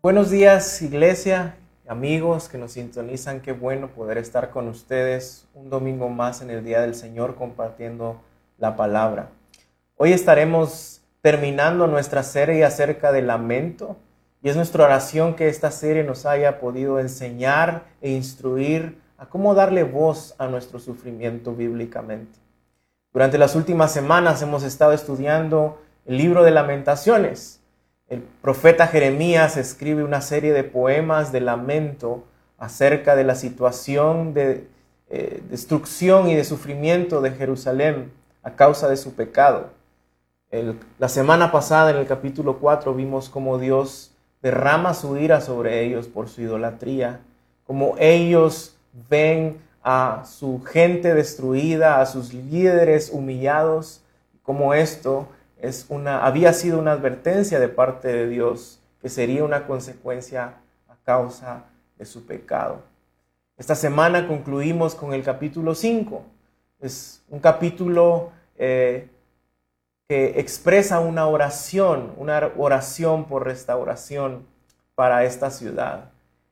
Buenos días, iglesia, amigos que nos sintonizan. Qué bueno poder estar con ustedes un domingo más en el Día del Señor compartiendo la palabra. Hoy estaremos terminando nuestra serie acerca del lamento y es nuestra oración que esta serie nos haya podido enseñar e instruir a cómo darle voz a nuestro sufrimiento bíblicamente. Durante las últimas semanas hemos estado estudiando el libro de lamentaciones el profeta Jeremías escribe una serie de poemas de lamento acerca de la situación de eh, destrucción y de sufrimiento de Jerusalén a causa de su pecado. la semana pasada en el capítulo 4 vimos cómo Dios derrama su ira sobre ellos por su idolatría, cómo ellos ven a su gente destruida, a sus líderes humillados, cómo esto es una, había sido una advertencia de parte de Dios que sería una consecuencia a causa de su pecado. Esta semana concluimos con el capítulo 5. Es un capítulo eh, que expresa una oración, una oración por restauración para esta ciudad.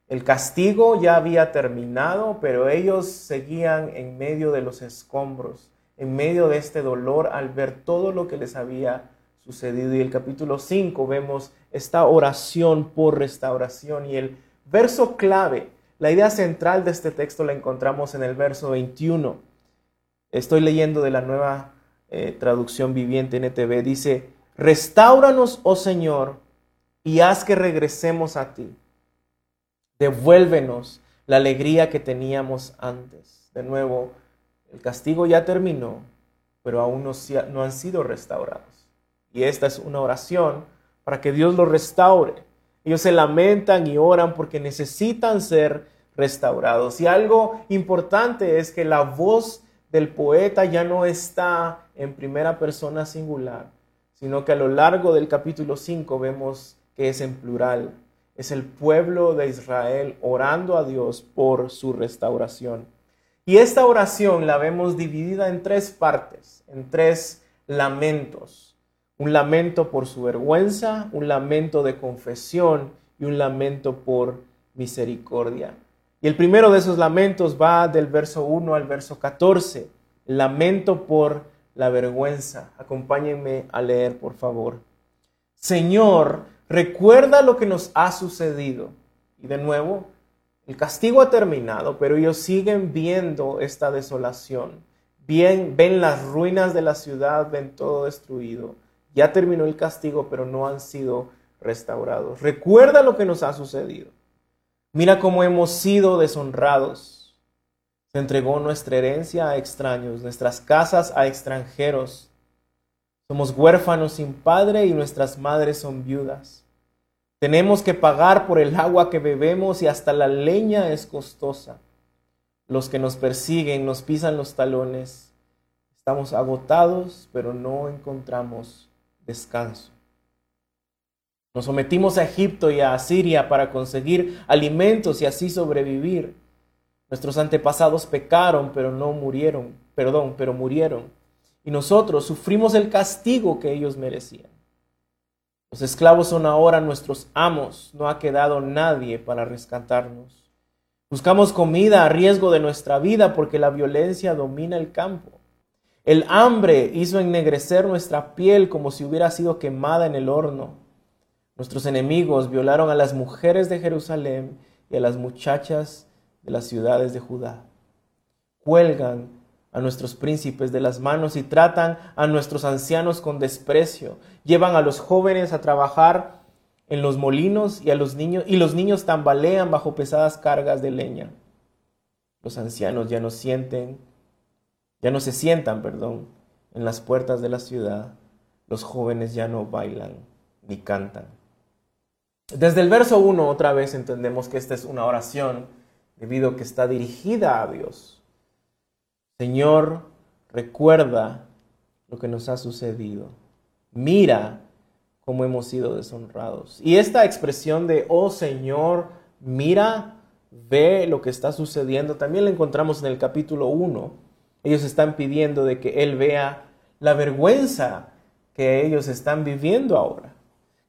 El castigo ya había terminado, pero ellos seguían en medio de los escombros en medio de este dolor al ver todo lo que les había sucedido. Y el capítulo 5 vemos esta oración por restauración y el verso clave, la idea central de este texto la encontramos en el verso 21. Estoy leyendo de la nueva eh, traducción viviente NTV. Dice, restauranos, oh Señor, y haz que regresemos a ti. Devuélvenos la alegría que teníamos antes. De nuevo, el castigo ya terminó, pero aún no, han sido restaurados. Y esta es una oración para que Dios los restaure. Ellos se lamentan y oran porque necesitan ser restaurados. Y algo importante es que la voz del poeta ya no está en primera persona singular, sino que a lo largo del capítulo 5 vemos que es en plural. Es el pueblo de Israel orando a Dios por su restauración. Y esta oración la vemos dividida en tres partes, en tres lamentos. Un lamento por su vergüenza, un lamento de confesión y un lamento por misericordia. Y el primero de esos lamentos va del verso 1 al verso 14, lamento por la vergüenza. Acompáñenme a leer, por favor. Señor, recuerda lo que nos ha sucedido. Y de nuevo, el castigo ha terminado, pero ellos siguen viendo esta desolación. Bien, ven las ruinas de la ciudad, ven todo destruido. Ya terminó el castigo, pero no han sido restaurados. Recuerda lo que nos ha sucedido. Mira cómo hemos sido deshonrados. Se entregó nuestra herencia a extraños, nuestras casas a extranjeros. Somos huérfanos sin padre y nuestras madres son viudas. Tenemos que pagar por el agua que bebemos y hasta la leña es costosa. Los que nos persiguen nos pisan los talones. Estamos agotados, pero no encontramos descanso. Nos sometimos a Egipto y a Asiria para conseguir alimentos y así sobrevivir. Nuestros antepasados pecaron, pero no murieron, perdón, pero murieron. Y nosotros sufrimos el castigo que ellos merecían. Los esclavos son ahora nuestros amos, no ha quedado nadie para rescatarnos. Buscamos comida a riesgo de nuestra vida porque la violencia domina el campo. El hambre hizo ennegrecer nuestra piel como si hubiera sido quemada en el horno. Nuestros enemigos violaron a las mujeres de Jerusalén y a las muchachas de las ciudades de Judá. Cuelgan a nuestros príncipes de las manos y tratan a nuestros ancianos con desprecio. Llevan a los jóvenes a trabajar en los molinos y a los niños y los niños tambalean bajo pesadas cargas de leña. Los ancianos ya no sienten, ya no se sientan, perdón, en las puertas de la ciudad. Los jóvenes ya no bailan ni cantan. Desde el verso 1 otra vez entendemos que esta es una oración debido a que está dirigida a Dios Señor, recuerda lo que nos ha sucedido. Mira cómo hemos sido deshonrados. Y esta expresión de, oh Señor, mira, ve lo que está sucediendo, también la encontramos en el capítulo 1. Ellos están pidiendo de que Él vea la vergüenza que ellos están viviendo ahora.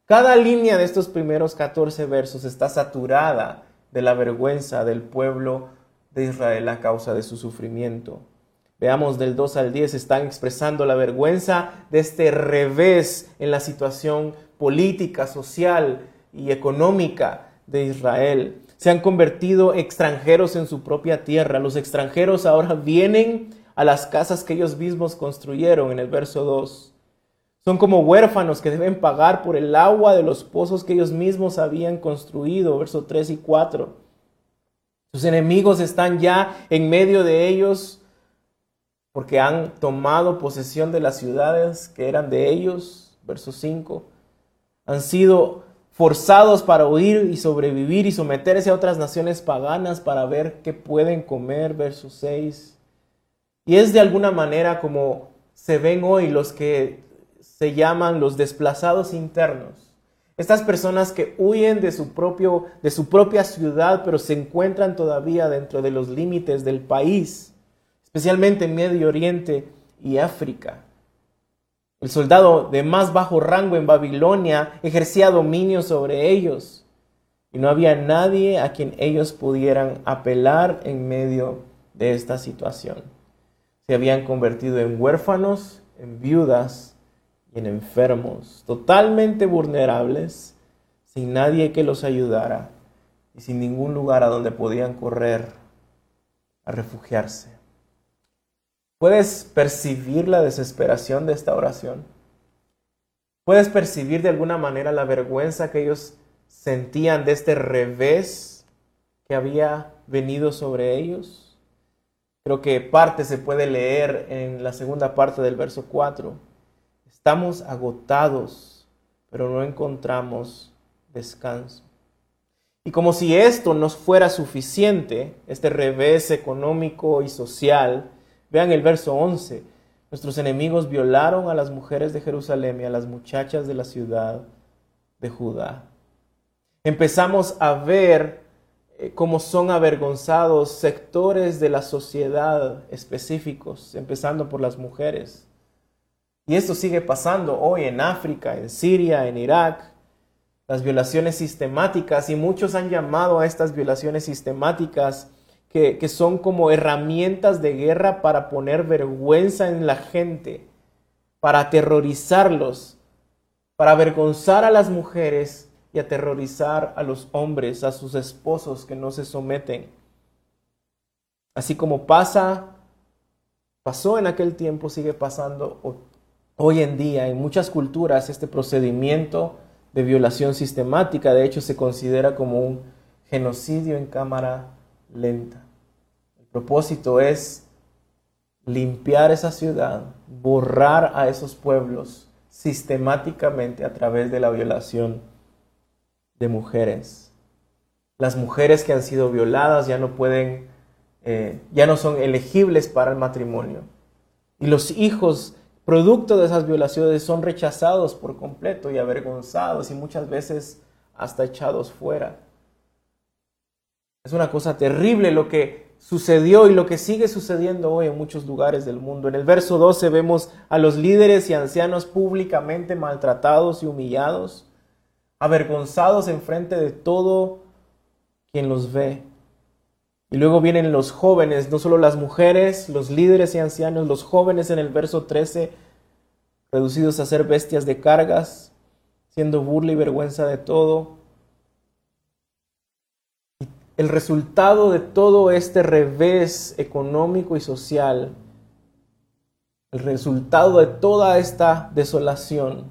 Cada línea de estos primeros 14 versos está saturada de la vergüenza del pueblo de Israel a causa de su sufrimiento. Veamos del 2 al 10, están expresando la vergüenza de este revés en la situación política, social y económica de Israel. Se han convertido extranjeros en su propia tierra. Los extranjeros ahora vienen a las casas que ellos mismos construyeron en el verso 2. Son como huérfanos que deben pagar por el agua de los pozos que ellos mismos habían construido, verso 3 y 4. Sus enemigos están ya en medio de ellos porque han tomado posesión de las ciudades que eran de ellos, verso 5. Han sido forzados para huir y sobrevivir y someterse a otras naciones paganas para ver qué pueden comer, verso 6. Y es de alguna manera como se ven hoy los que se llaman los desplazados internos. Estas personas que huyen de su, propio, de su propia ciudad, pero se encuentran todavía dentro de los límites del país, especialmente en Medio Oriente y África. El soldado de más bajo rango en Babilonia ejercía dominio sobre ellos y no había nadie a quien ellos pudieran apelar en medio de esta situación. Se habían convertido en huérfanos, en viudas y en enfermos, totalmente vulnerables, sin nadie que los ayudara y sin ningún lugar a donde podían correr a refugiarse. ¿Puedes percibir la desesperación de esta oración? ¿Puedes percibir de alguna manera la vergüenza que ellos sentían de este revés que había venido sobre ellos? Creo que parte se puede leer en la segunda parte del verso 4. Estamos agotados, pero no encontramos descanso. Y como si esto nos fuera suficiente, este revés económico y social, Vean el verso 11. Nuestros enemigos violaron a las mujeres de Jerusalén y a las muchachas de la ciudad de Judá. Empezamos a ver eh, cómo son avergonzados sectores de la sociedad específicos, empezando por las mujeres. Y esto sigue pasando hoy en África, en Siria, en Irak, las violaciones sistemáticas, y muchos han llamado a estas violaciones sistemáticas que, son como herramientas de guerra para poner vergüenza en la gente, para aterrorizarlos, para avergonzar a las mujeres y aterrorizar a los hombres, a sus esposos que no se someten. Así como pasa, pasó en aquel tiempo, sigue pasando hoy en día en muchas culturas este procedimiento de violación sistemática, de hecho se considera como un genocidio en cámara lenta. El propósito es limpiar esa ciudad, borrar a esos pueblos sistemáticamente a través de la violación de mujeres. Las mujeres que han sido violadas ya no pueden, eh, ya no son elegibles para el matrimonio. Y los hijos, producto de esas violaciones, son rechazados por completo y avergonzados y muchas veces hasta echados fuera. Es una cosa terrible lo que sucedió y lo que sigue sucediendo hoy en muchos lugares del mundo. En el verso 12 vemos a los líderes y ancianos públicamente maltratados y humillados, avergonzados en frente de todo quien los ve. Y luego vienen los jóvenes, no solo las mujeres, los líderes y ancianos, los jóvenes en el verso 13, reducidos a ser bestias de cargas, siendo burla y vergüenza de todo, el resultado de todo este revés económico y social, el resultado de toda esta desolación,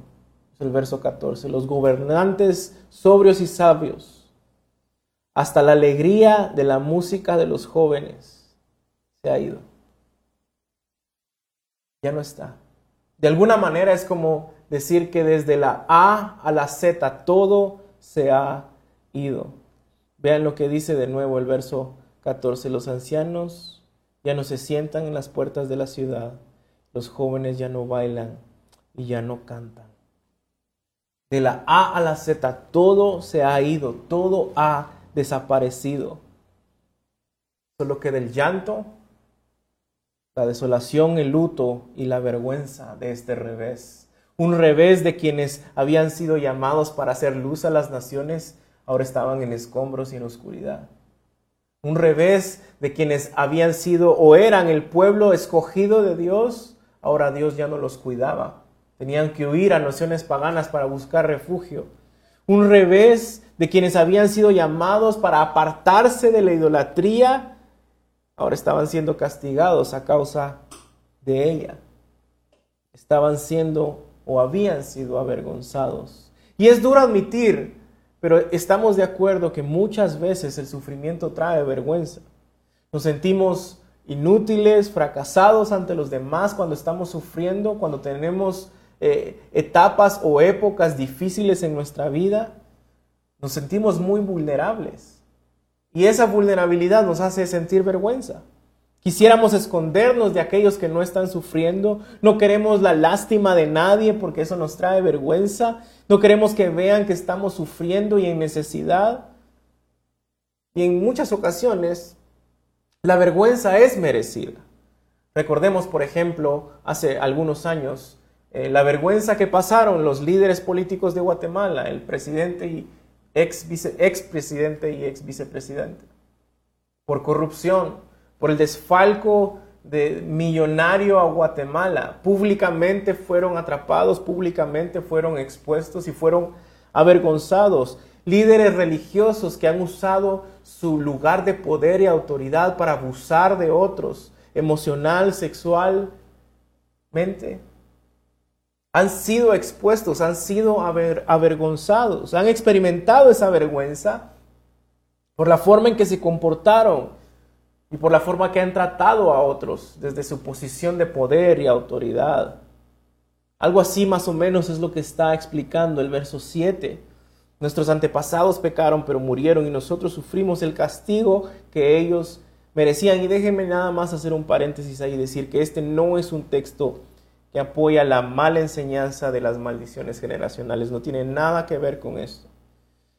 es el verso 14, los gobernantes sobrios y sabios, hasta la alegría de la música de los jóvenes, se ha ido. Ya no está. De alguna manera es como decir que desde la A a la Z todo se ha ido. Vean lo que dice de nuevo el verso 14. Los ancianos ya no se sientan en las puertas de la ciudad, los jóvenes ya no bailan y ya no cantan. De la A a la Z todo se ha ido, todo ha desaparecido. Solo queda el llanto, la desolación, el luto y la vergüenza de este revés. Un revés de quienes habían sido llamados para hacer luz a las naciones, ahora estaban en escombros y en oscuridad. Un revés de quienes habían sido o eran el pueblo escogido de Dios, ahora Dios ya no los cuidaba. Tenían que huir a naciones paganas para buscar refugio. Un revés de quienes habían sido llamados para apartarse de la idolatría, ahora estaban siendo castigados a causa de ella. Estaban siendo o habían sido avergonzados. Y es duro admitir, pero estamos de acuerdo que muchas veces el sufrimiento trae vergüenza. Nos sentimos inútiles, fracasados ante los demás cuando estamos sufriendo, cuando tenemos eh, etapas o épocas difíciles en nuestra vida. Nos sentimos muy vulnerables. Y esa vulnerabilidad nos hace sentir vergüenza. Quisiéramos escondernos de aquellos que no están sufriendo. No queremos la lástima de nadie porque eso nos trae vergüenza. No queremos que vean que estamos sufriendo y en necesidad. Y en muchas ocasiones la vergüenza es merecida. Recordemos, por ejemplo, hace algunos años, eh, la vergüenza que pasaron los líderes políticos de Guatemala, el presidente y ex, ex presidente y ex vicepresidente, por corrupción, por el desfalco de millonario a Guatemala. Públicamente fueron atrapados, públicamente fueron expuestos y fueron avergonzados. Líderes religiosos que han usado su lugar de poder y autoridad para abusar de otros, emocional, sexualmente. Han sido expuestos, han sido avergonzados, han experimentado esa vergüenza por la forma en que se comportaron y por la forma que han tratado a otros desde su posición de poder y autoridad. Algo así más o menos es lo que está explicando el verso 7. Nuestros antepasados pecaron pero murieron y nosotros sufrimos el castigo que ellos merecían. Y déjenme nada más hacer un paréntesis ahí y decir que este no es un texto que apoya la mala enseñanza de las maldiciones generacionales. No tiene nada que ver con esto.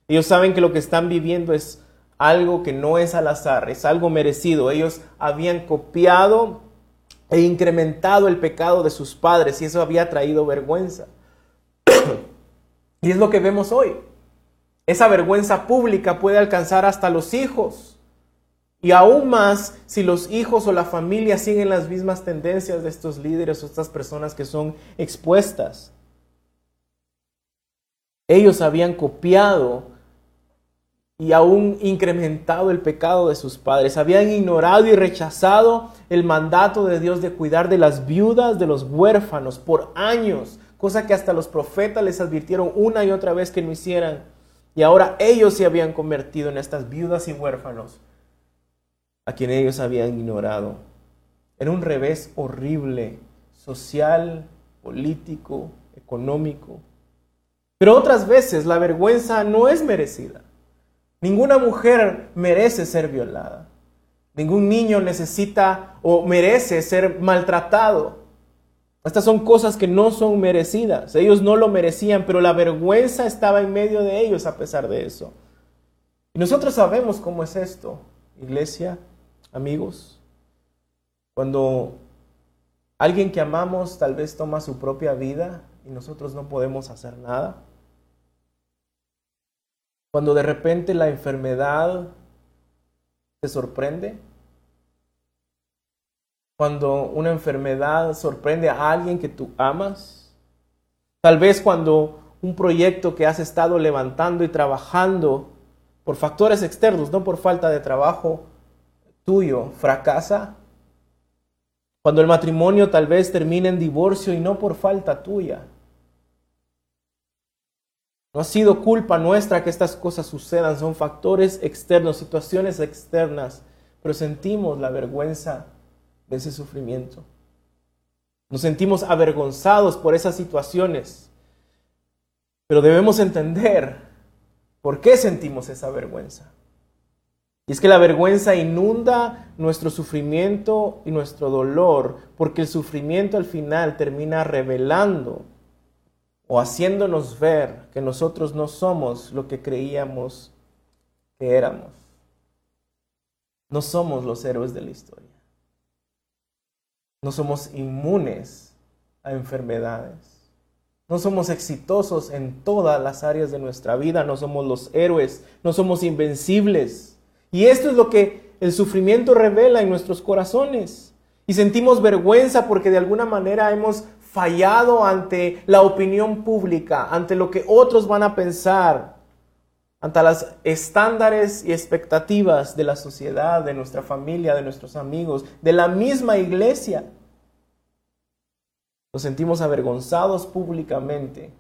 Ellos saben que lo que están viviendo es algo que no es al azar, es algo merecido. Ellos habían copiado e incrementado el pecado de sus padres y eso había traído vergüenza. y es lo que vemos hoy. Esa vergüenza pública puede alcanzar hasta los hijos. Y aún más si los hijos o la familia siguen las mismas tendencias de estos líderes o estas personas que son expuestas. Ellos habían copiado y aún incrementado el pecado de sus padres. Habían ignorado y rechazado el mandato de Dios de cuidar de las viudas, de los huérfanos, por años, cosa que hasta los profetas les advirtieron una y otra vez que no hicieran. Y ahora ellos se habían convertido en estas viudas y huérfanos a quien ellos habían ignorado. Era un revés horrible, social, político, económico. Pero otras veces la vergüenza no es merecida. Ninguna mujer merece ser violada. Ningún niño necesita o merece ser maltratado. Estas son cosas que no son merecidas. Ellos no lo merecían, pero la vergüenza estaba en medio de ellos a pesar de eso. Y nosotros sabemos cómo es esto, iglesia, amigos. Cuando alguien que amamos tal vez toma su propia vida y nosotros no podemos hacer nada. Cuando de repente la enfermedad te sorprende. Cuando una enfermedad sorprende a alguien que tú amas. Tal vez cuando un proyecto que has estado levantando y trabajando por factores externos, no por falta de trabajo tuyo, fracasa. Cuando el matrimonio tal vez termine en divorcio y no por falta tuya. No ha sido culpa nuestra que estas cosas sucedan, son factores externos, situaciones externas, pero sentimos la vergüenza de ese sufrimiento. Nos sentimos avergonzados por esas situaciones, pero debemos entender por qué sentimos esa vergüenza. Y es que la vergüenza inunda nuestro sufrimiento y nuestro dolor, porque el sufrimiento al final termina revelando o haciéndonos ver que nosotros no somos lo que creíamos que éramos. No somos los héroes de la historia. No somos inmunes a enfermedades. No somos exitosos en todas las áreas de nuestra vida, no somos los héroes, no somos invencibles. Y esto es lo que el sufrimiento revela en nuestros corazones. Y sentimos vergüenza porque de alguna manera hemos fallado ante la opinión pública, ante lo que otros van a pensar, ante las estándares y expectativas de la sociedad, de nuestra familia, de nuestros amigos, de la misma iglesia. Nos sentimos avergonzados públicamente.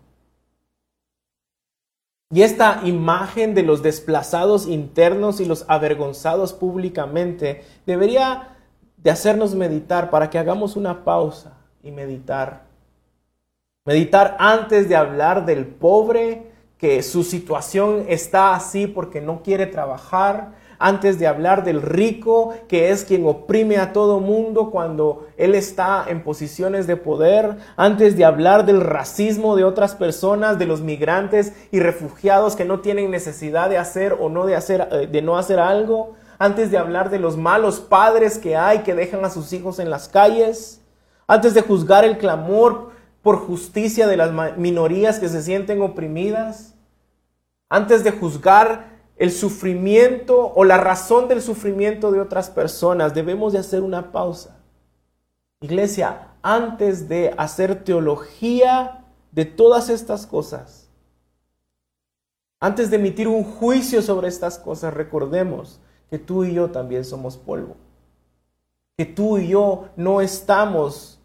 Y esta imagen de los desplazados internos y los avergonzados públicamente debería de hacernos meditar para que hagamos una pausa y meditar. Meditar antes de hablar del pobre que su situación está así porque no quiere trabajar, antes de hablar del rico que es quien oprime a todo mundo cuando él está en posiciones de poder, antes de hablar del racismo de otras personas, de los migrantes y refugiados que no tienen necesidad de hacer o no de hacer eh, de no hacer algo, antes de hablar de los malos padres que hay que dejan a sus hijos en las calles, antes de juzgar el clamor por justicia de las minorías que se sienten oprimidas, antes de juzgar el sufrimiento o la razón del sufrimiento de otras personas, debemos de hacer una pausa. Iglesia, antes de hacer teología de todas estas cosas, antes de emitir un juicio sobre estas cosas, recordemos que tú y yo también somos polvo. Que tú y yo no estamos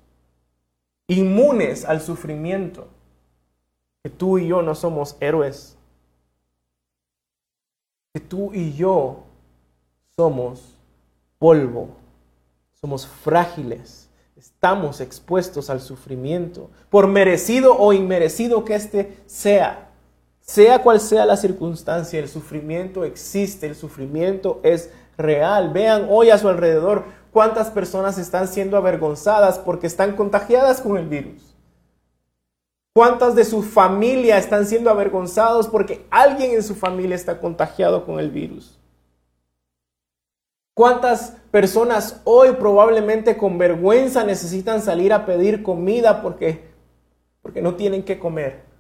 inmunes al sufrimiento. Que tú y yo no somos héroes. Que tú y yo somos polvo. Somos frágiles. Estamos expuestos al sufrimiento, por merecido o inmerecido que éste sea. Sea cual sea la circunstancia, el sufrimiento existe, el sufrimiento es real. Vean hoy a su alrededor cuántas personas están siendo avergonzadas porque están contagiadas con el virus. ¿Cuántas de su familia están siendo avergonzados porque alguien en su familia está contagiado con el virus? ¿Cuántas personas hoy probablemente con vergüenza necesitan salir a pedir comida porque, porque no tienen que comer?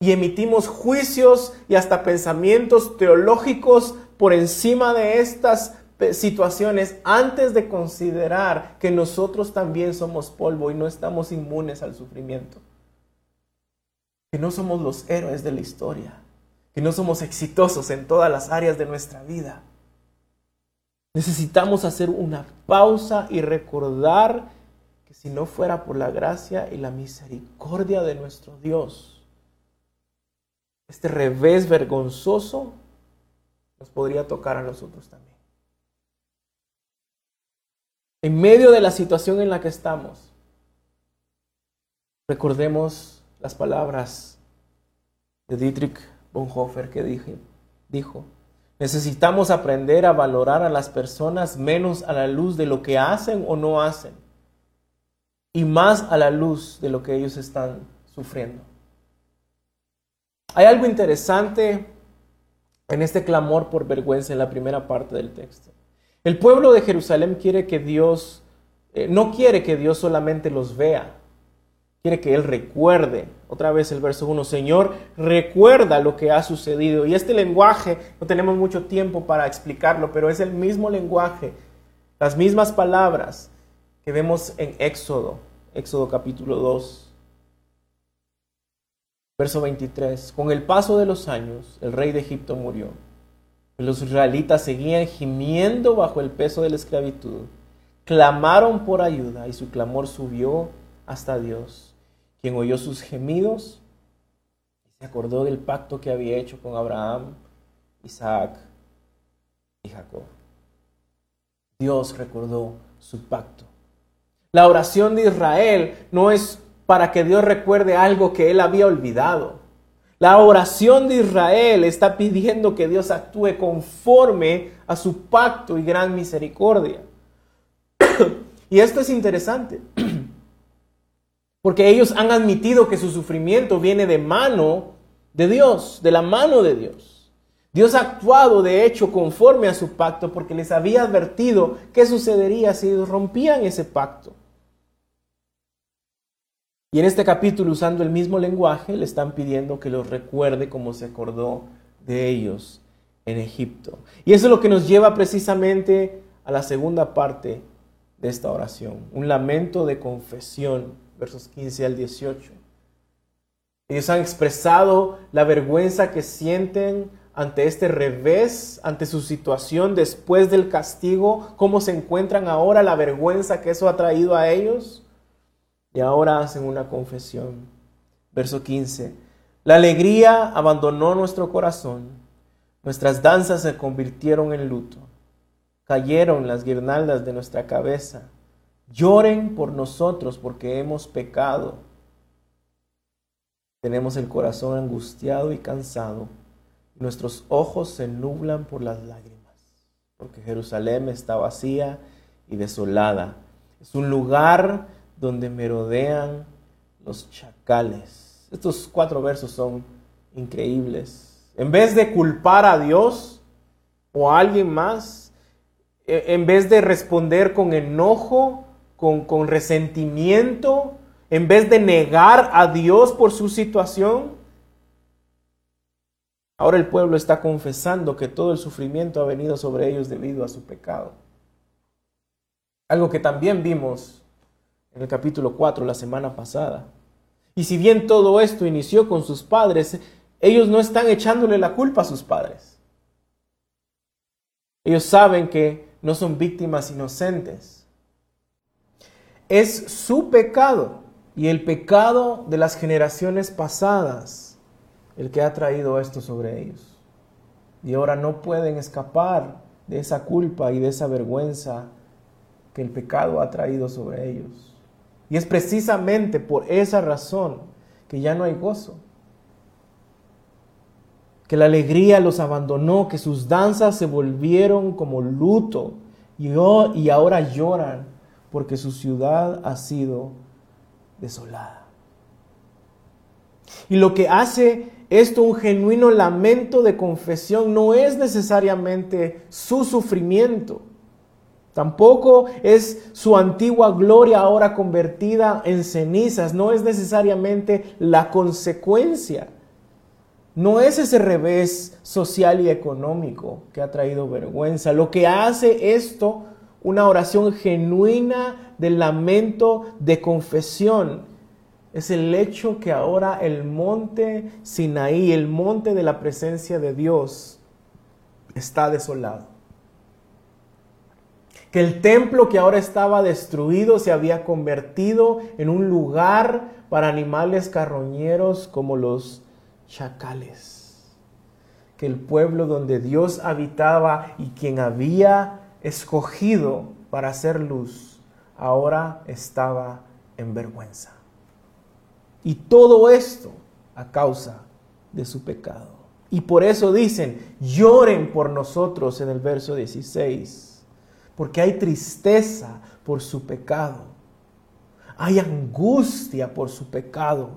y emitimos juicios y hasta pensamientos teológicos por encima de estas situaciones antes de considerar que nosotros también somos polvo y no estamos inmunes al sufrimiento. Que no somos los héroes de la historia, que no somos exitosos en todas las áreas de nuestra vida. Necesitamos hacer una pausa y recordar que si no fuera por la gracia y la misericordia de nuestro Dios, este revés vergonzoso nos podría tocar a nosotros también. En medio de la situación en la que estamos, recordemos las palabras de Dietrich Bonhoeffer que dijo, necesitamos aprender a valorar a las personas menos a la luz de lo que hacen o no hacen y más a la luz de lo que ellos están sufriendo. Hay algo interesante en este clamor por vergüenza en la primera parte del texto. El pueblo de Jerusalén quiere que Dios, eh, no quiere que Dios solamente los vea, quiere que Él recuerde. Otra vez el verso 1, Señor, recuerda lo que ha sucedido. Y este lenguaje, no tenemos mucho tiempo para explicarlo, pero es el mismo lenguaje, las mismas palabras que vemos en Éxodo, Éxodo capítulo 2. Verso 23. Con el paso de los años, el rey de Egipto murió. Los israelitas seguían gimiendo bajo el peso de la esclavitud. Clamaron por ayuda y su clamor subió hasta Dios, quien oyó sus gemidos y se acordó del pacto que había hecho con Abraham, Isaac y Jacob. Dios recordó su pacto. La oración de Israel no es para que Dios recuerde algo que él había olvidado. La oración de Israel está pidiendo que Dios actúe conforme a su pacto y gran misericordia. y esto es interesante, porque ellos han admitido que su sufrimiento viene de mano de Dios, de la mano de Dios. Dios ha actuado, de hecho, conforme a su pacto, porque les había advertido qué sucedería si rompían ese pacto. Y en este capítulo, usando el mismo lenguaje, le están pidiendo que los recuerde como se acordó de ellos en Egipto. Y eso es lo que nos lleva precisamente a la segunda parte de esta oración, un lamento de confesión, versos 15 al 18. Ellos han expresado la vergüenza que sienten ante este revés, ante su situación después del castigo, cómo se encuentran ahora, la vergüenza que eso ha traído a ellos. Y ahora hacen una confesión. Verso 15. La alegría abandonó nuestro corazón, nuestras danzas se convirtieron en luto, cayeron las guirnaldas de nuestra cabeza. Lloren por nosotros porque hemos pecado tenemos el corazón angustiado y cansado, nuestros ojos se nublan por las lágrimas, porque Jerusalén está vacía y desolada. Es un lugar donde merodean los chacales. Estos cuatro versos son increíbles. En vez de culpar a Dios o a alguien más, e, en vez de responder con enojo, con, con resentimiento, en vez de negar a Dios por su situación, ahora el pueblo está confesando que todo el sufrimiento ha venido sobre ellos debido a su pecado. Algo que también vimos en el capítulo 4 la semana pasada. Y si bien todo esto inició con sus padres, ellos no están echándole la culpa a sus padres. Ellos saben que no son víctimas inocentes. Es su pecado y el pecado de las generaciones pasadas el que ha traído esto sobre ellos. Y ahora no pueden escapar de esa culpa y de esa vergüenza que el pecado ha traído sobre ellos. Y es precisamente por esa razón que ya no hay gozo. Que la alegría los abandonó, que sus danzas se volvieron como luto y, y ahora lloran porque su ciudad ha sido desolada. Y lo que hace esto un genuino lamento de confesión no es necesariamente su sufrimiento. Tampoco es su antigua gloria ahora convertida en cenizas. No es necesariamente la consecuencia. No es ese revés social y económico que ha traído vergüenza. Lo que hace esto una oración genuina de lamento, de confesión. Es el hecho que ahora el monte Sinaí, el monte de la presencia de Dios, está desolado. Que el templo que ahora estaba destruido se había convertido en un lugar para animales carroñeros como los chacales. Que el pueblo donde Dios habitaba y quien había escogido para hacer luz, ahora estaba en vergüenza. Y todo esto a causa de su pecado. Y por eso dicen, lloren por nosotros en el verso 16, porque hay tristeza por su pecado, hay angustia por su pecado.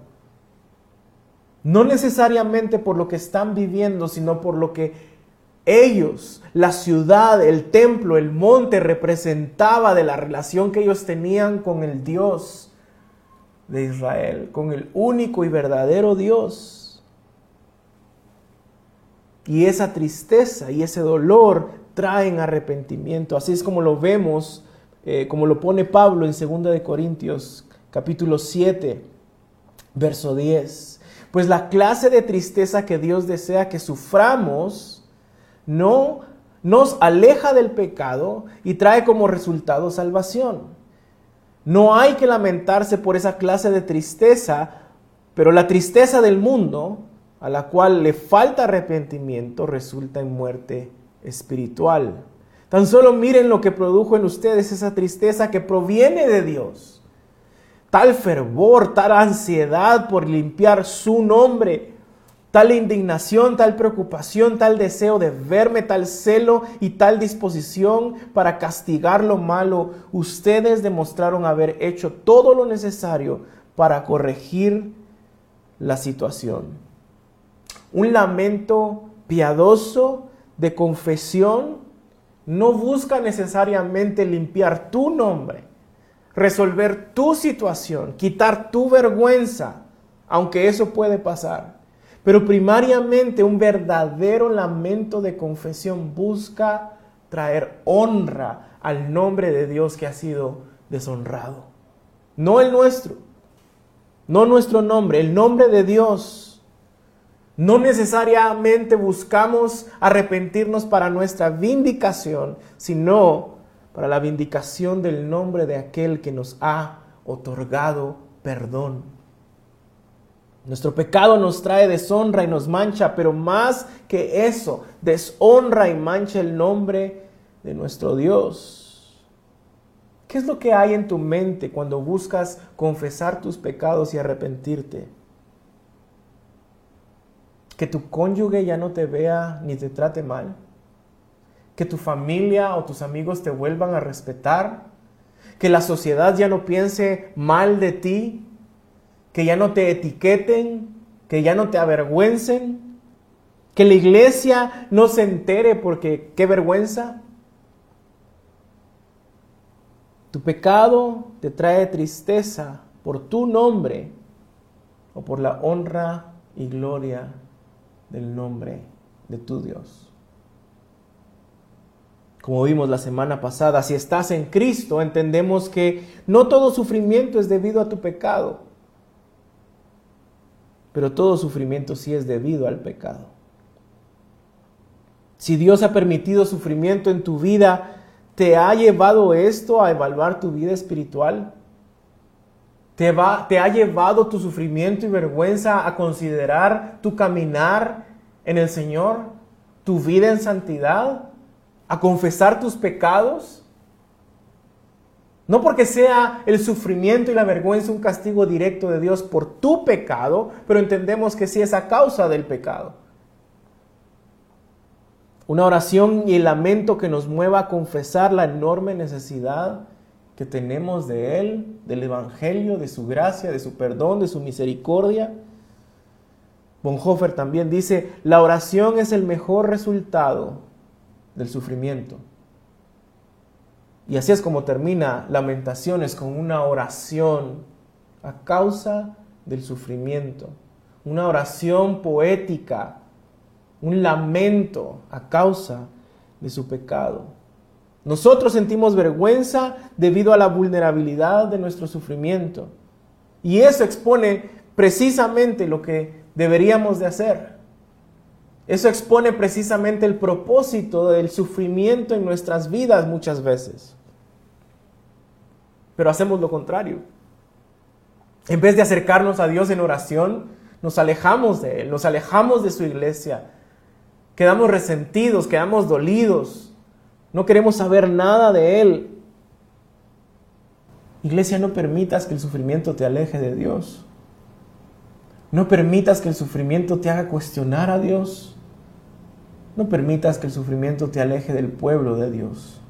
No necesariamente por lo que están viviendo, sino por lo que ellos, la ciudad, el templo, el monte representaba de la relación que ellos tenían con el Dios de Israel, con el único y verdadero Dios. Y esa tristeza y ese dolor traen arrepentimiento. Así es como lo vemos, eh, como lo pone Pablo en 2 de Corintios capítulo 7, verso 10. Pues la clase de tristeza que Dios desea que suframos, no nos aleja del pecado y trae como resultado salvación. No hay que lamentarse por esa clase de tristeza, pero la tristeza del mundo, a la cual le falta arrepentimiento, resulta en muerte espiritual. Tan solo miren lo que produjo en ustedes esa tristeza que proviene de Dios. Tal fervor, tal ansiedad por limpiar su nombre, tal indignación, tal preocupación, tal deseo de verme, tal celo y tal disposición para castigar lo malo, ustedes demostraron haber hecho todo lo necesario para corregir la situación. Un lamento piadoso de confesión no busca necesariamente limpiar tu nombre, resolver tu situación, quitar tu vergüenza, aunque eso puede pasar. Pero primariamente un verdadero lamento de confesión busca traer honra al nombre de Dios que ha sido deshonrado. No el nuestro, no nuestro nombre, el nombre de Dios. No necesariamente buscamos arrepentirnos para nuestra vindicación, sino para la vindicación del nombre de aquel que nos ha otorgado perdón. Nuestro pecado nos trae deshonra y nos mancha, pero más que eso, deshonra y mancha el nombre de nuestro Dios. ¿Qué es lo que hay en tu mente cuando buscas confesar tus pecados y arrepentirte? Que tu cónyuge ya no te vea ni te trate mal. Que tu familia o tus amigos te vuelvan a respetar. Que la sociedad ya no piense mal de ti que ya no te etiqueten, que ya no te avergüencen, que la iglesia no se entere porque qué vergüenza. Tu pecado te trae tristeza por tu nombre o por la honra y gloria del nombre de tu Dios. Como vimos la semana pasada, si estás en Cristo, entendemos que no todo sufrimiento es debido a tu pecado pero todo sufrimiento sí es debido al pecado. Si Dios ha permitido sufrimiento en tu vida, ¿te ha llevado esto a evaluar tu vida espiritual? ¿Te, va, ¿Te ha llevado tu sufrimiento y vergüenza a considerar tu caminar en el Señor, tu vida en santidad, a confesar tus pecados? No porque sea el sufrimiento y la vergüenza un castigo directo de Dios por tu pecado, pero entendemos que sí es a causa del pecado. Una oración y el lamento que nos mueva a confesar la enorme necesidad que tenemos de Él, del Evangelio, de su gracia, de su perdón, de su misericordia. Bonhoeffer también dice, la oración es el mejor resultado del sufrimiento. Y así es como termina Lamentaciones con una oración a causa del sufrimiento, una oración poética, un lamento a causa de su pecado. Nosotros sentimos vergüenza debido a la vulnerabilidad de nuestro sufrimiento. Y eso expone precisamente lo que deberíamos de hacer. Eso expone precisamente el propósito del sufrimiento en nuestras vidas muchas veces pero hacemos lo contrario. En vez de acercarnos a Dios en oración, nos alejamos de Él, nos alejamos de su iglesia, quedamos resentidos, quedamos dolidos, no queremos saber nada de Él. Iglesia, no permitas que el sufrimiento te aleje de Dios. No permitas que el sufrimiento te haga cuestionar a Dios. No permitas que el sufrimiento te aleje del pueblo de Dios.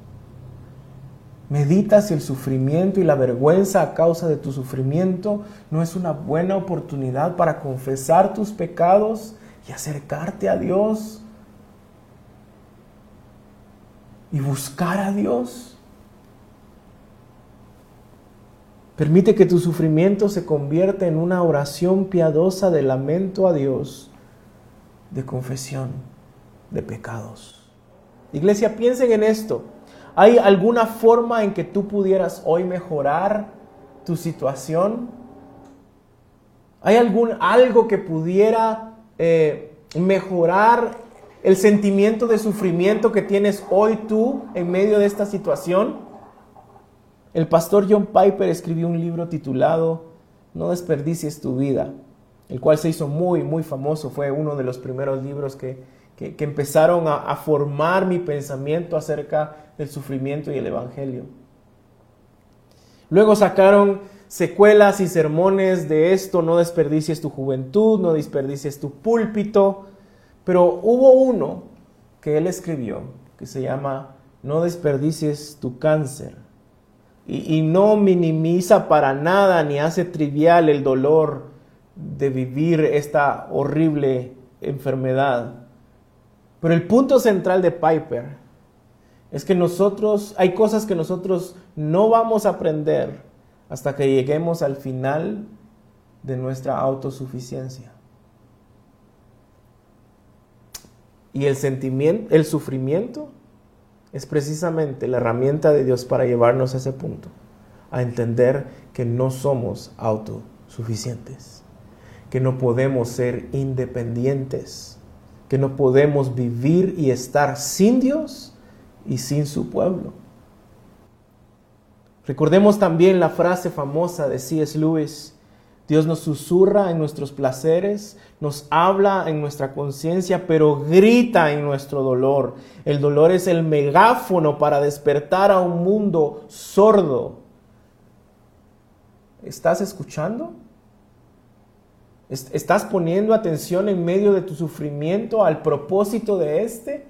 Medita si el sufrimiento y la vergüenza a causa de tu sufrimiento no es una buena oportunidad para confesar tus pecados y acercarte a Dios y buscar a Dios. Permite que tu sufrimiento se convierta en una oración piadosa de lamento a Dios, de confesión de pecados. Iglesia, piensen en esto. ¿Hay alguna forma en que tú pudieras hoy mejorar tu situación? ¿Hay algún algo que pudiera eh, mejorar el sentimiento de sufrimiento que tienes hoy tú en medio de esta situación? El pastor John Piper escribió un libro titulado No desperdicies tu vida, el cual se hizo muy, muy famoso. Fue uno de los primeros libros que, que, empezaron a, formar mi pensamiento acerca del sufrimiento y el Evangelio. Luego sacaron secuelas y sermones de esto, no desperdicies tu juventud, no desperdicies tu púlpito, pero hubo uno que él escribió que se llama No desperdicies tu cáncer. Y, y, no minimiza para nada ni hace trivial el dolor de vivir esta horrible enfermedad. Pero el punto central de Piper es que nosotros, hay cosas que nosotros no vamos a aprender hasta que lleguemos al final de nuestra autosuficiencia. Y el sentimiento, el sufrimiento es precisamente la herramienta de Dios para llevarnos a ese punto, a entender que no somos autosuficientes, que no podemos ser independientes, que no podemos vivir y estar sin Dios y sin su pueblo. Recordemos también la frase famosa de C.S. Lewis, Dios nos susurra en nuestros placeres, nos habla en nuestra conciencia, pero grita en nuestro dolor. El dolor es el megáfono para despertar a un mundo sordo. ¿Estás escuchando? ¿Estás poniendo atención en medio de tu sufrimiento al propósito de este?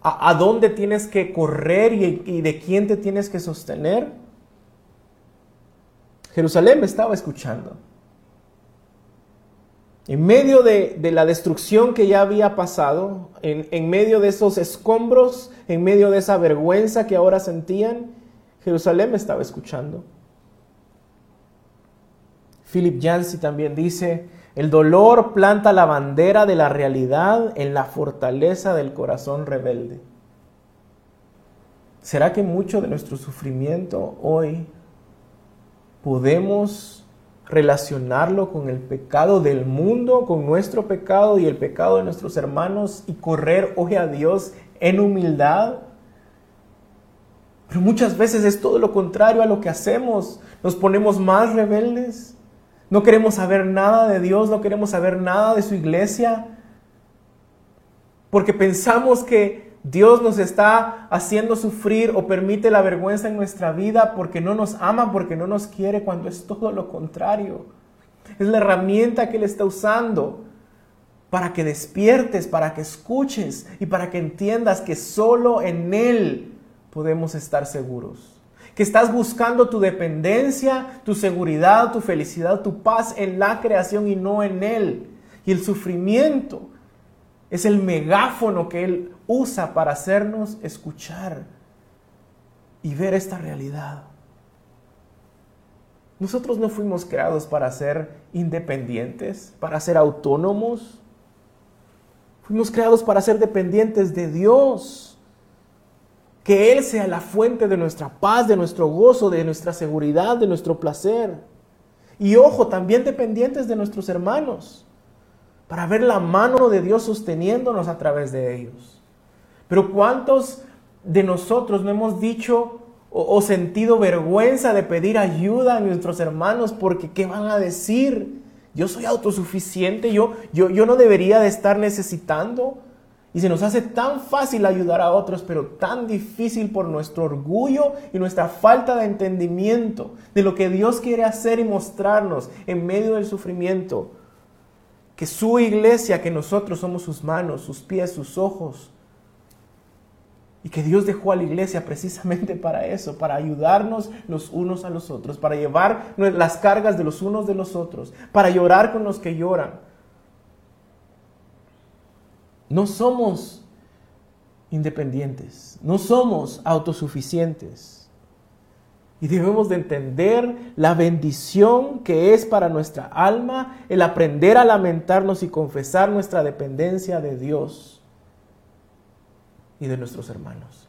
¿A, dónde tienes que correr y, y de quién te tienes que sostener? Jerusalén me estaba escuchando. En medio de, la destrucción que ya había pasado, en, en, medio de esos escombros, en medio de esa vergüenza que ahora sentían, Jerusalén me estaba escuchando. Philip Yancey también dice, el dolor planta la bandera de la realidad en la fortaleza del corazón rebelde. ¿Será que mucho de nuestro sufrimiento hoy podemos relacionarlo con el pecado del mundo, con nuestro pecado y el pecado de nuestros hermanos y correr hoy a Dios en humildad. Pero muchas veces es todo lo contrario a lo que hacemos. Nos ponemos más rebeldes. No queremos saber nada de Dios, no queremos saber nada de su iglesia. Porque pensamos que Dios nos está haciendo sufrir o permite la vergüenza en nuestra vida porque no nos ama, porque no nos quiere, cuando es todo lo contrario. Es la herramienta que Él está usando para que despiertes, para que escuches y para que entiendas que solo en Él podemos estar seguros. Que estás buscando tu dependencia, tu seguridad, tu felicidad, tu paz en la creación y no en Él. Y el sufrimiento es el megáfono que Él usa para hacernos escuchar y ver esta realidad. Nosotros no fuimos creados para ser independientes, para ser autónomos. Fuimos creados para ser dependientes de Dios. Que Él sea la fuente de nuestra paz, de nuestro gozo, de nuestra seguridad, de nuestro placer. Y ojo, también dependientes de nuestros hermanos para ver la mano de Dios sosteniéndonos a través de ellos. Pero ¿cuántos de nosotros no hemos dicho o, sentido vergüenza de pedir ayuda a nuestros hermanos porque qué van a decir? Yo soy autosuficiente, yo, yo, yo no debería de estar necesitando. Y se nos hace tan fácil ayudar a otros, pero tan difícil por nuestro orgullo y nuestra falta de entendimiento de lo que Dios quiere hacer y mostrarnos en medio del sufrimiento que su iglesia, que nosotros somos sus manos, sus pies, sus ojos. Y que Dios dejó a la iglesia precisamente para eso, para ayudarnos los unos a los otros, para llevar las cargas de los unos de los otros, para llorar con los que lloran. No somos independientes, no somos autosuficientes. Y debemos de entender la bendición que es para nuestra alma el aprender a lamentarnos y confesar nuestra dependencia de Dios y de nuestros hermanos.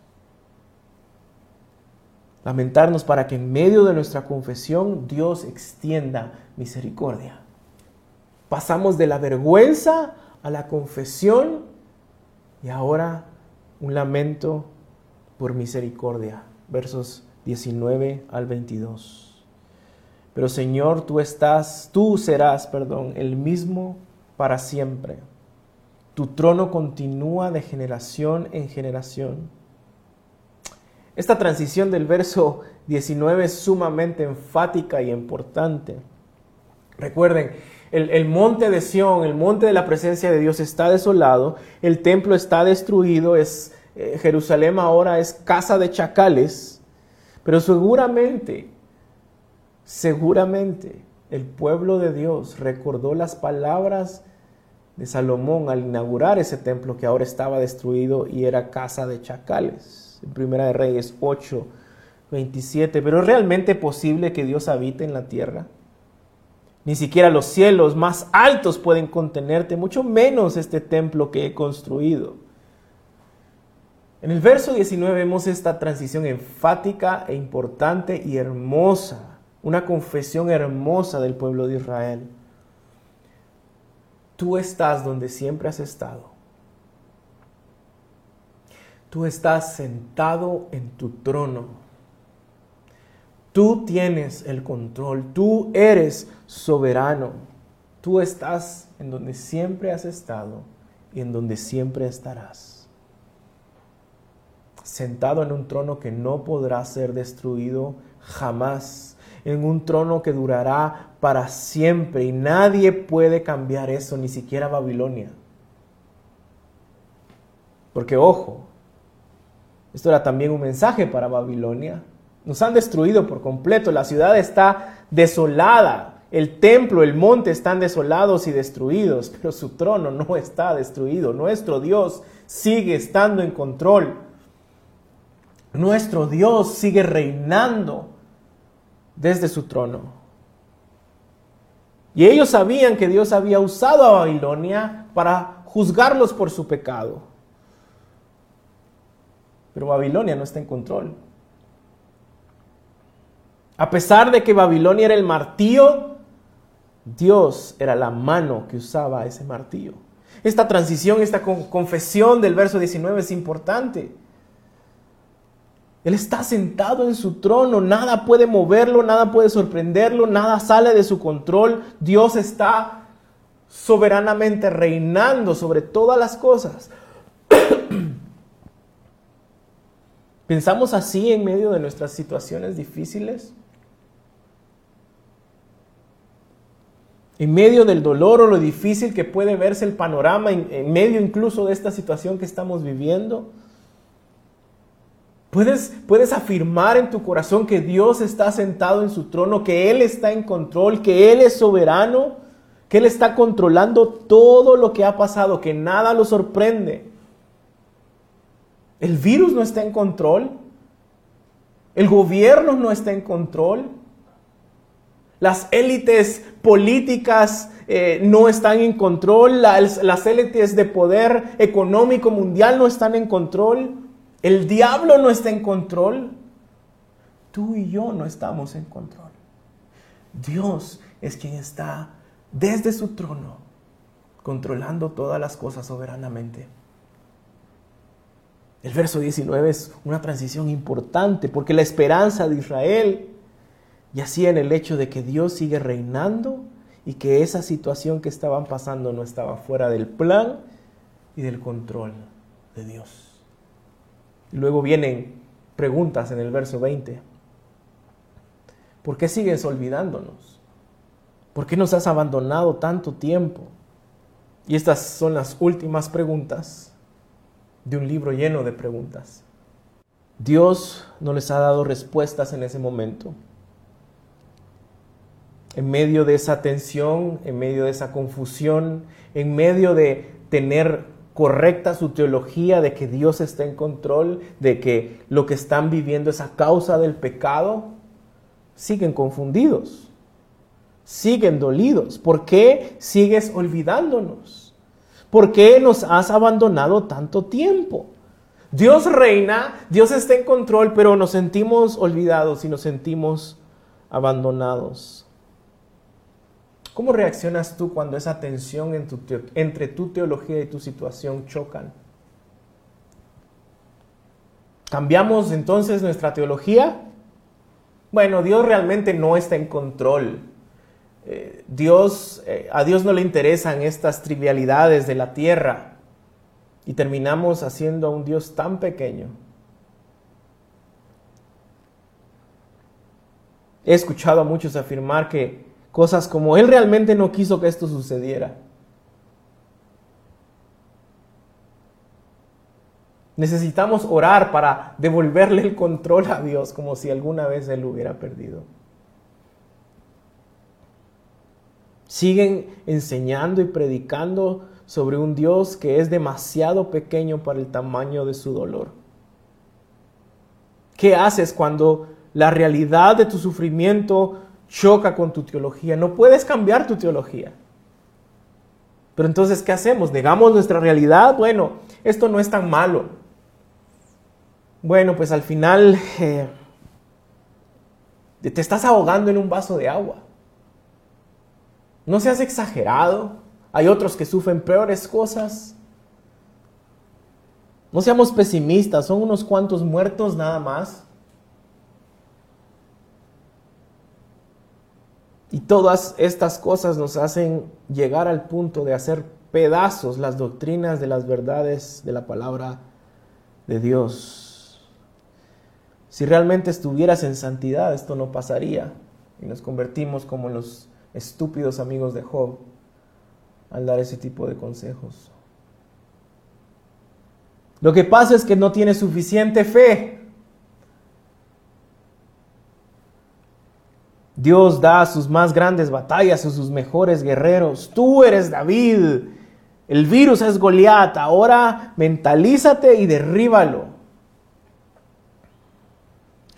Lamentarnos para que en medio de nuestra confesión Dios extienda misericordia. Pasamos de la vergüenza a la confesión y ahora un lamento por misericordia. Versos 19 al 22. Pero Señor, tú estás, tú serás, perdón, el mismo para siempre. Tu trono continúa de generación en generación. Esta transición del verso 19 es sumamente enfática y importante. Recuerden, el, monte de Sión, el monte de la presencia de Dios está desolado, el templo está destruido, es, eh, Jerusalén ahora es casa de chacales, pero seguramente, seguramente el pueblo de Dios recordó las palabras de Salomón al inaugurar ese templo que ahora estaba destruido y era casa de chacales. En Primera de Reyes 8, 27, pero ¿es realmente posible que Dios habite en la tierra? Ni siquiera los cielos más altos pueden contenerte, mucho menos este templo que he construido. En el verso 19 vemos esta transición enfática e importante y hermosa, una confesión hermosa del pueblo de Israel. Tú estás donde siempre has estado. Tú estás sentado en tu trono Tú tienes el control, tú eres soberano, tú estás en donde siempre has estado y en donde siempre estarás. Sentado en un trono que no podrá ser destruido jamás, en un trono que durará para siempre y nadie puede cambiar eso, ni siquiera Babilonia. Porque ojo, esto era también un mensaje para Babilonia. Nos han destruido por completo. La ciudad está desolada. El templo, el monte están desolados y destruidos, pero su trono no está destruido. Nuestro Dios sigue estando en control. Nuestro Dios sigue reinando desde su trono. Y ellos sabían que Dios había usado a Babilonia para juzgarlos por su pecado. Pero Babilonia no está en control. A pesar de que Babilonia era el martillo, Dios era la mano que usaba ese martillo. Esta transición, esta confesión del verso 19 es importante. Él está sentado en su trono, nada puede moverlo, nada puede sorprenderlo, nada sale de su control. Dios está soberanamente reinando sobre todas las cosas. ¿Pensamos así en medio de nuestras situaciones difíciles? en medio del dolor o lo difícil que puede verse el panorama, en, medio incluso de esta situación que estamos viviendo. Puedes, puedes afirmar en tu corazón que Dios está sentado en su trono, que Él está en control, que Él es soberano, que Él está controlando todo lo que ha pasado, que nada lo sorprende. El virus no está en control. El gobierno no está en control. Las élites políticas eh, no están en control, las, las élites de poder económico mundial no están en control, el diablo no está en control, tú y yo no estamos en control. Dios es quien está desde su trono controlando todas las cosas soberanamente. El verso 19 es una transición importante porque la esperanza de Israel y así en el hecho de que Dios sigue reinando y que esa situación que estaban pasando no estaba fuera del plan y del control de Dios. Luego vienen preguntas en el verso 20. ¿Por qué sigues olvidándonos? ¿Por qué nos has abandonado tanto tiempo? Y estas son las últimas preguntas de un libro lleno de preguntas. Dios no les ha dado respuestas en ese momento en medio de esa tensión, en medio de esa confusión, en medio de tener correcta su teología de que Dios está en control, de que lo que están viviendo es a causa del pecado, siguen confundidos, siguen dolidos. ¿Por qué sigues olvidándonos? ¿Por qué nos has abandonado tanto tiempo? Dios reina, Dios está en control, pero nos sentimos olvidados y nos sentimos abandonados. ¿Cómo reaccionas tú cuando esa tensión entre tu teología y tu situación chocan? ¿Cambiamos entonces nuestra teología? Bueno, Dios realmente no está en control. Eh, Dios, eh, a Dios no le interesan estas trivialidades de la tierra y terminamos haciendo a un Dios tan pequeño. He escuchado a muchos afirmar que Cosas como Él realmente no quiso que esto sucediera. Necesitamos orar para devolverle el control a Dios como si alguna vez Él lo hubiera perdido. Siguen enseñando y predicando sobre un Dios que es demasiado pequeño para el tamaño de su dolor. ¿Qué haces cuando la realidad de tu sufrimiento choca con tu teología. No puedes cambiar tu teología. Pero entonces, ¿qué hacemos? ¿Negamos nuestra realidad? Bueno, esto no es tan malo. Bueno, pues al final eh, te estás ahogando en un vaso de agua. No seas exagerado. Hay otros que sufren peores cosas. No seamos pesimistas, son unos cuantos muertos nada más. Y todas estas cosas nos hacen llegar al punto de hacer pedazos las doctrinas de las verdades de la palabra de Dios. Si realmente estuvieras en santidad, esto no pasaría y nos convertimos como los estúpidos amigos de Job al dar ese tipo de consejos. Lo que pasa es que no tienes suficiente fe. Dios da sus más grandes batallas a sus mejores guerreros. Tú eres David. El virus es Goliat. Ahora mentalízate y derríbalo.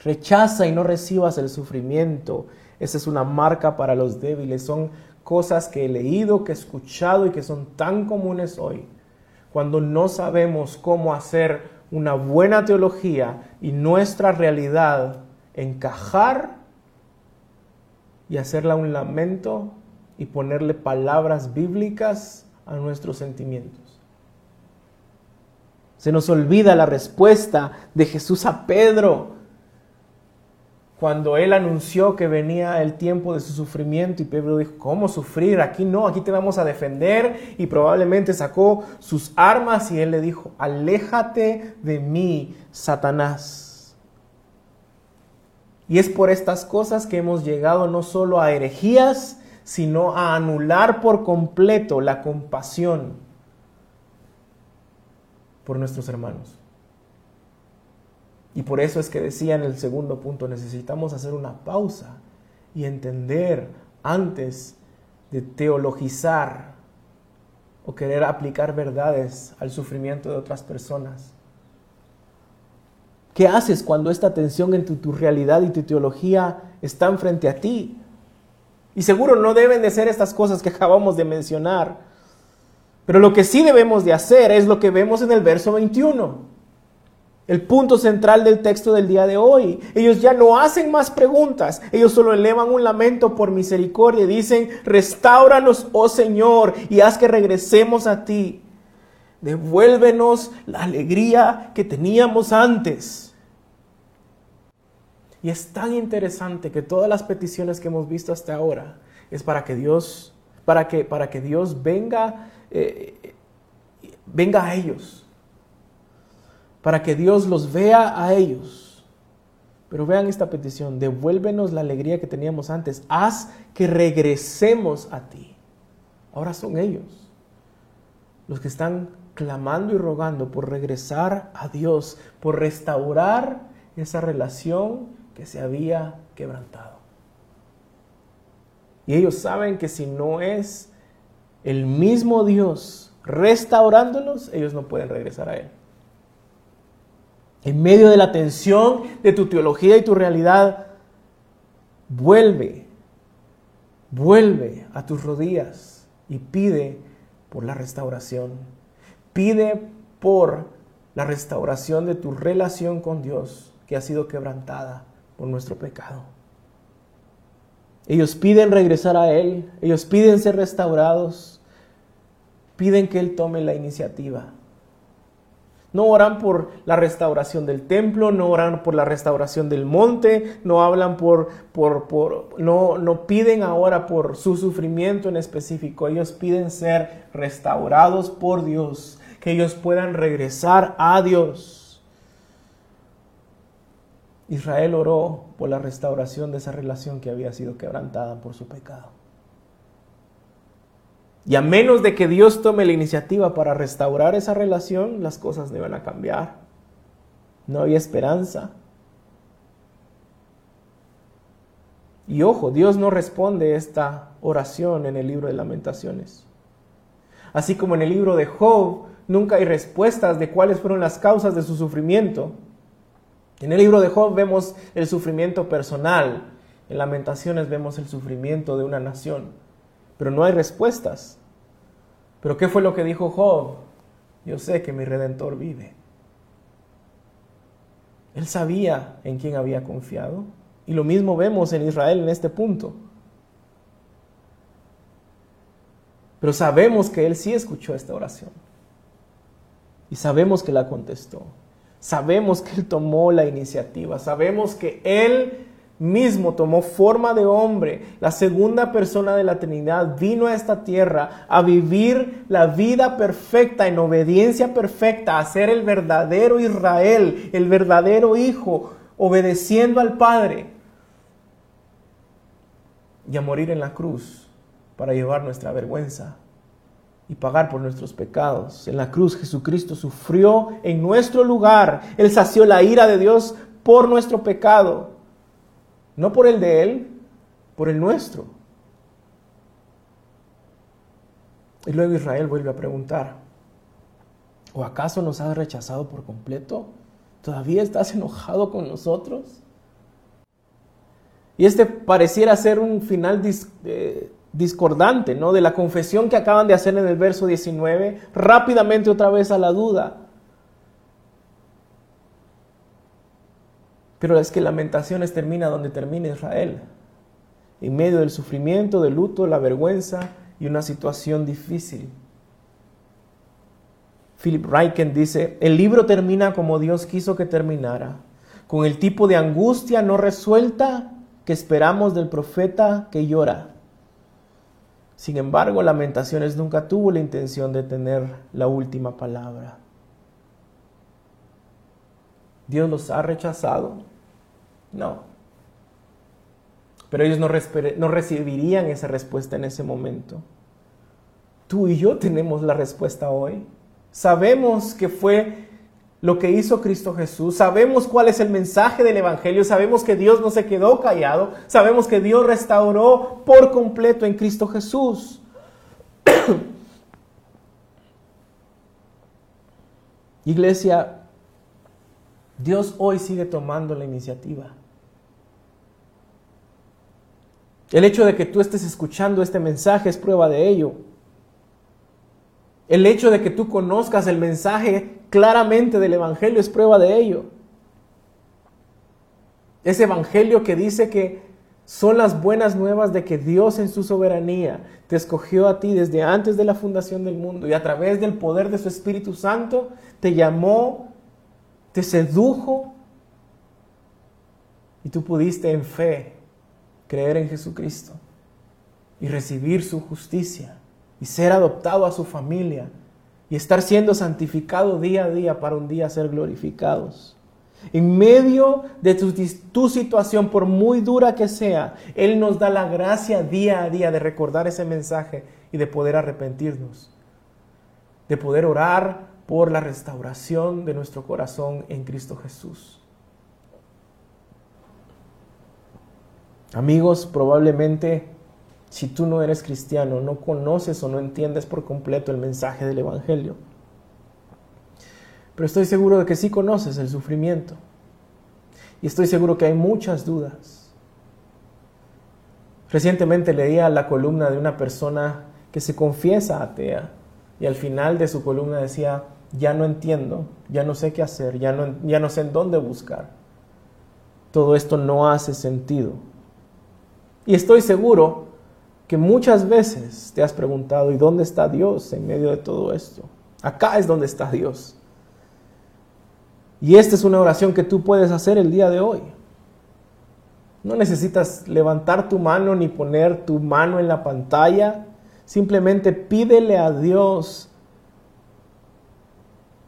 Rechaza y no recibas el sufrimiento. Esa es una marca para los débiles. Son cosas que he leído, que he escuchado y que son tan comunes hoy cuando no sabemos cómo hacer una buena teología y nuestra realidad encajar y hacerla un lamento y ponerle palabras bíblicas a nuestros sentimientos. Se nos olvida la respuesta de Jesús a Pedro cuando él anunció que venía el tiempo de su sufrimiento y Pedro dijo, ¿cómo sufrir? Aquí no, aquí te vamos a defender y probablemente sacó sus armas y él le dijo, aléjate de mí, Satanás. Y es por estas cosas que hemos llegado no solo a herejías, sino a anular por completo la compasión por nuestros hermanos. Y por eso es que decía en el segundo punto, necesitamos hacer una pausa y entender antes de teologizar o querer aplicar verdades al sufrimiento de otras personas. ¿Qué haces cuando esta tensión entre tu realidad y tu teología están frente a ti? Y seguro no deben de ser estas cosas que acabamos de mencionar. Pero lo que sí debemos de hacer es lo que vemos en el verso 21 el punto central del texto del día de hoy. Ellos ya no hacen más preguntas, ellos solo elevan un lamento por misericordia dicen, restauranos, oh Señor, y haz que regresemos a ti. Devuélvenos la alegría que teníamos antes. Y es tan interesante que todas las peticiones que hemos visto hasta ahora es para que Dios, para que, para que Dios venga, eh, venga a ellos para que Dios los vea a ellos. Pero vean esta petición, devuélvenos la alegría que teníamos antes, haz que regresemos a ti. Ahora son ellos los que están clamando y rogando por regresar a Dios, por restaurar esa relación que se había quebrantado. Y ellos saben que si no es el mismo Dios restaurándolos, ellos no pueden regresar a Él. En medio de la tensión de tu teología y tu realidad, vuelve, vuelve a tus rodillas y pide por la restauración. Pide por la restauración de tu relación con Dios que ha sido quebrantada por nuestro pecado. Ellos piden regresar a Él, ellos piden ser restaurados, piden que Él tome la iniciativa. No oran por la restauración del templo, no oran por la restauración del monte, no hablan por, por, por, no, no piden ahora por su sufrimiento en específico. Ellos piden ser restaurados por Dios, que ellos puedan regresar a Dios. Israel oró por la restauración de esa relación que había sido quebrantada por su pecado. Y a menos de que Dios tome la iniciativa para restaurar esa relación, las cosas no van a cambiar. No había esperanza. Y ojo, Dios no responde esta oración en el libro de lamentaciones. Así como en el libro de Job nunca hay respuestas de cuáles fueron las causas de su sufrimiento. En el libro de Job vemos el sufrimiento personal, en Lamentaciones vemos el sufrimiento de una nación, pero no hay respuestas. Pero ¿qué fue lo que dijo Job? Yo sé que mi redentor vive. Él sabía en quién había confiado. Y lo mismo vemos en Israel en este punto. Pero sabemos que Él sí escuchó esta oración. Y sabemos que la contestó. Sabemos que Él tomó la iniciativa. Sabemos que Él mismo tomó forma de hombre, la segunda persona de la Trinidad, vino a esta tierra a vivir la vida perfecta, en obediencia perfecta, a ser el verdadero Israel, el verdadero Hijo, obedeciendo al Padre y a morir en la cruz para llevar nuestra vergüenza y pagar por nuestros pecados. En la cruz Jesucristo sufrió en nuestro lugar. Él sació la ira de Dios por nuestro pecado. No por el de Él, por el nuestro. Y luego Israel vuelve a preguntar, ¿o acaso nos has rechazado por completo? ¿Todavía estás enojado con nosotros? Y este pareciera ser un final eh, discordante, ¿no? De la confesión que acaban de hacer en el verso 19, rápidamente otra vez a la duda. Pero es que Lamentaciones termina donde termina Israel, en medio del sufrimiento, del luto, la vergüenza y una situación difícil. Philip Reichen dice, el libro termina como Dios quiso que terminara, con el tipo de angustia no resuelta que esperamos del profeta que llora. Sin embargo, Lamentaciones nunca tuvo la intención de tener la última palabra. Dios los ha rechazado no. Pero ellos no, recibirían esa respuesta en ese momento. Tú y yo tenemos la respuesta hoy. Sabemos que fue lo que hizo Cristo Jesús, sabemos cuál es el mensaje del Evangelio, sabemos que Dios no se quedó callado, sabemos que Dios restauró por completo en Cristo Jesús. Iglesia, Dios hoy sigue tomando la iniciativa. El hecho de que tú estés escuchando este mensaje es prueba de ello. El hecho de que tú conozcas el mensaje claramente del Evangelio es prueba de ello. Ese Evangelio que dice que son las buenas nuevas de que Dios en su soberanía te escogió a ti desde antes de la fundación del mundo y a través del poder de su Espíritu Santo te llamó, te sedujo y tú pudiste en fe creer en Jesucristo y recibir su justicia y ser adoptado a su familia y estar siendo santificado día a día para un día ser glorificados. En medio de tu, tu, situación, por muy dura que sea, Él nos da la gracia día a día de recordar ese mensaje y de poder arrepentirnos, de poder orar por la restauración de nuestro corazón en Cristo Jesús. Amigos, probablemente si tú no eres cristiano, no conoces o no entiendes por completo el mensaje del Evangelio. Pero estoy seguro de que sí conoces el sufrimiento. Y estoy seguro que hay muchas dudas. Recientemente leía la columna de una persona que se confiesa atea y al final de su columna decía, ya no entiendo, ya no sé qué hacer, ya no, ya no sé en dónde buscar. Todo esto no hace sentido. Y estoy seguro que muchas veces te has preguntado, ¿y dónde está Dios en medio de todo esto? Acá es donde está Dios. Y esta es una oración que tú puedes hacer el día de hoy. No necesitas levantar tu mano ni poner tu mano en la pantalla. Simplemente pídele a Dios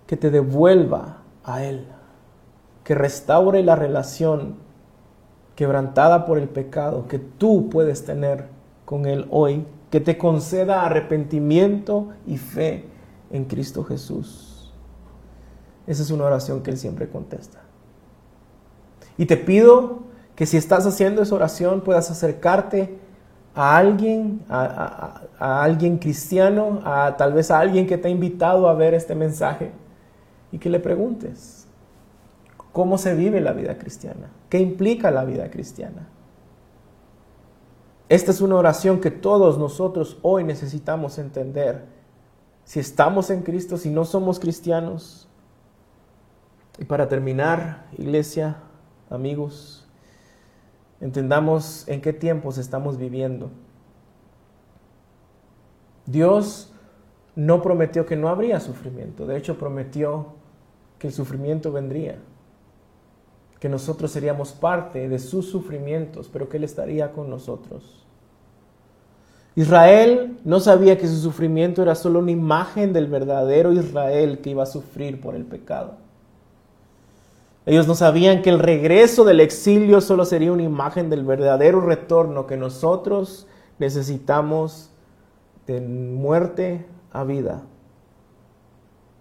que te devuelva a Él, que restaure la relación quebrantada por el pecado que tú puedes tener con Él hoy, que te conceda arrepentimiento y fe en Cristo Jesús. Esa es una oración que Él siempre contesta. Y te pido que si estás haciendo esa oración puedas acercarte a alguien, a, alguien cristiano, a tal vez a alguien que te ha invitado a ver este mensaje y que le preguntes, cómo se vive la vida cristiana, qué implica la vida cristiana. Esta es una oración que todos nosotros hoy necesitamos entender. Si estamos en Cristo, si no somos cristianos. Y para terminar, iglesia, amigos, entendamos en qué tiempos estamos viviendo. Dios no prometió que no habría sufrimiento, de hecho prometió que el sufrimiento vendría, que nosotros seríamos parte de sus sufrimientos, pero que Él estaría con nosotros. Israel no sabía que su sufrimiento era solo una imagen del verdadero Israel que iba a sufrir por el pecado. Ellos no sabían que el regreso del exilio solo sería una imagen del verdadero retorno que nosotros necesitamos de muerte a vida.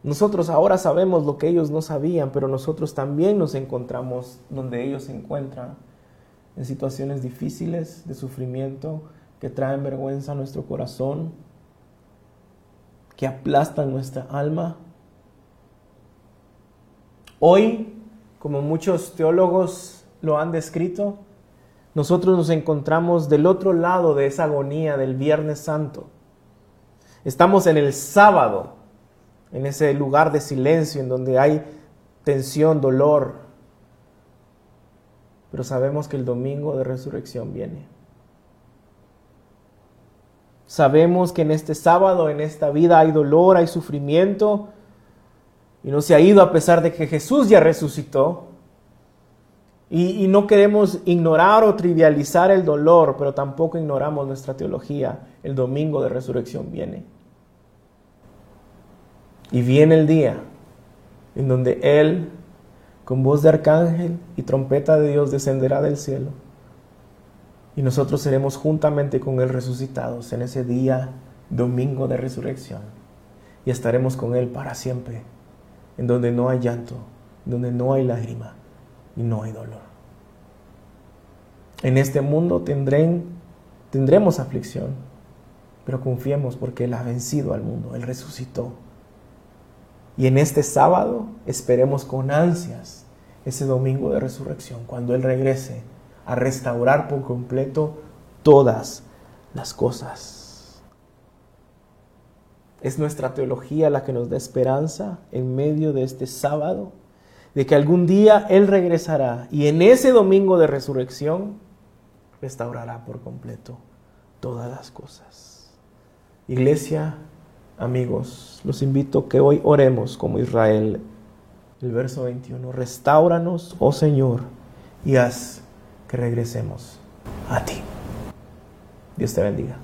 Nosotros ahora sabemos lo que ellos no sabían, pero nosotros también nos encontramos donde ellos se encuentran, en situaciones difíciles de sufrimiento que traen vergüenza a nuestro corazón, que aplastan nuestra alma. Hoy, como muchos teólogos lo han descrito, nosotros nos encontramos del otro lado de esa agonía del Viernes Santo. Estamos en el sábado, en ese lugar de silencio en donde hay tensión, dolor. Pero sabemos que el domingo de resurrección viene. Sabemos que en este sábado, en esta vida hay dolor, hay sufrimiento, y no se ha ido a pesar de que Jesús ya resucitó. Y, no queremos ignorar o trivializar el dolor, pero tampoco ignoramos nuestra teología. El domingo de resurrección viene. Y viene el día en donde Él, con voz de arcángel y trompeta de Dios, descenderá del cielo. Y nosotros seremos juntamente con Él resucitados en ese día, domingo de resurrección. Y estaremos con Él para siempre, en donde no hay llanto, donde no hay lágrima y no hay dolor. En este mundo tendrán, tendremos aflicción, pero confiemos porque Él ha vencido al mundo, Él resucitó. Y en este sábado esperemos con ansias ese domingo de resurrección, cuando Él regrese a restaurar por completo todas las cosas. Es nuestra teología la que nos da esperanza en medio de este sábado, de que algún día Él regresará y en ese domingo de resurrección restaurará por completo todas las cosas. Iglesia, amigos, los invito que hoy oremos como Israel. El verso 21, restauranos, oh Señor, y haz que regresemos a ti. Dios te bendiga.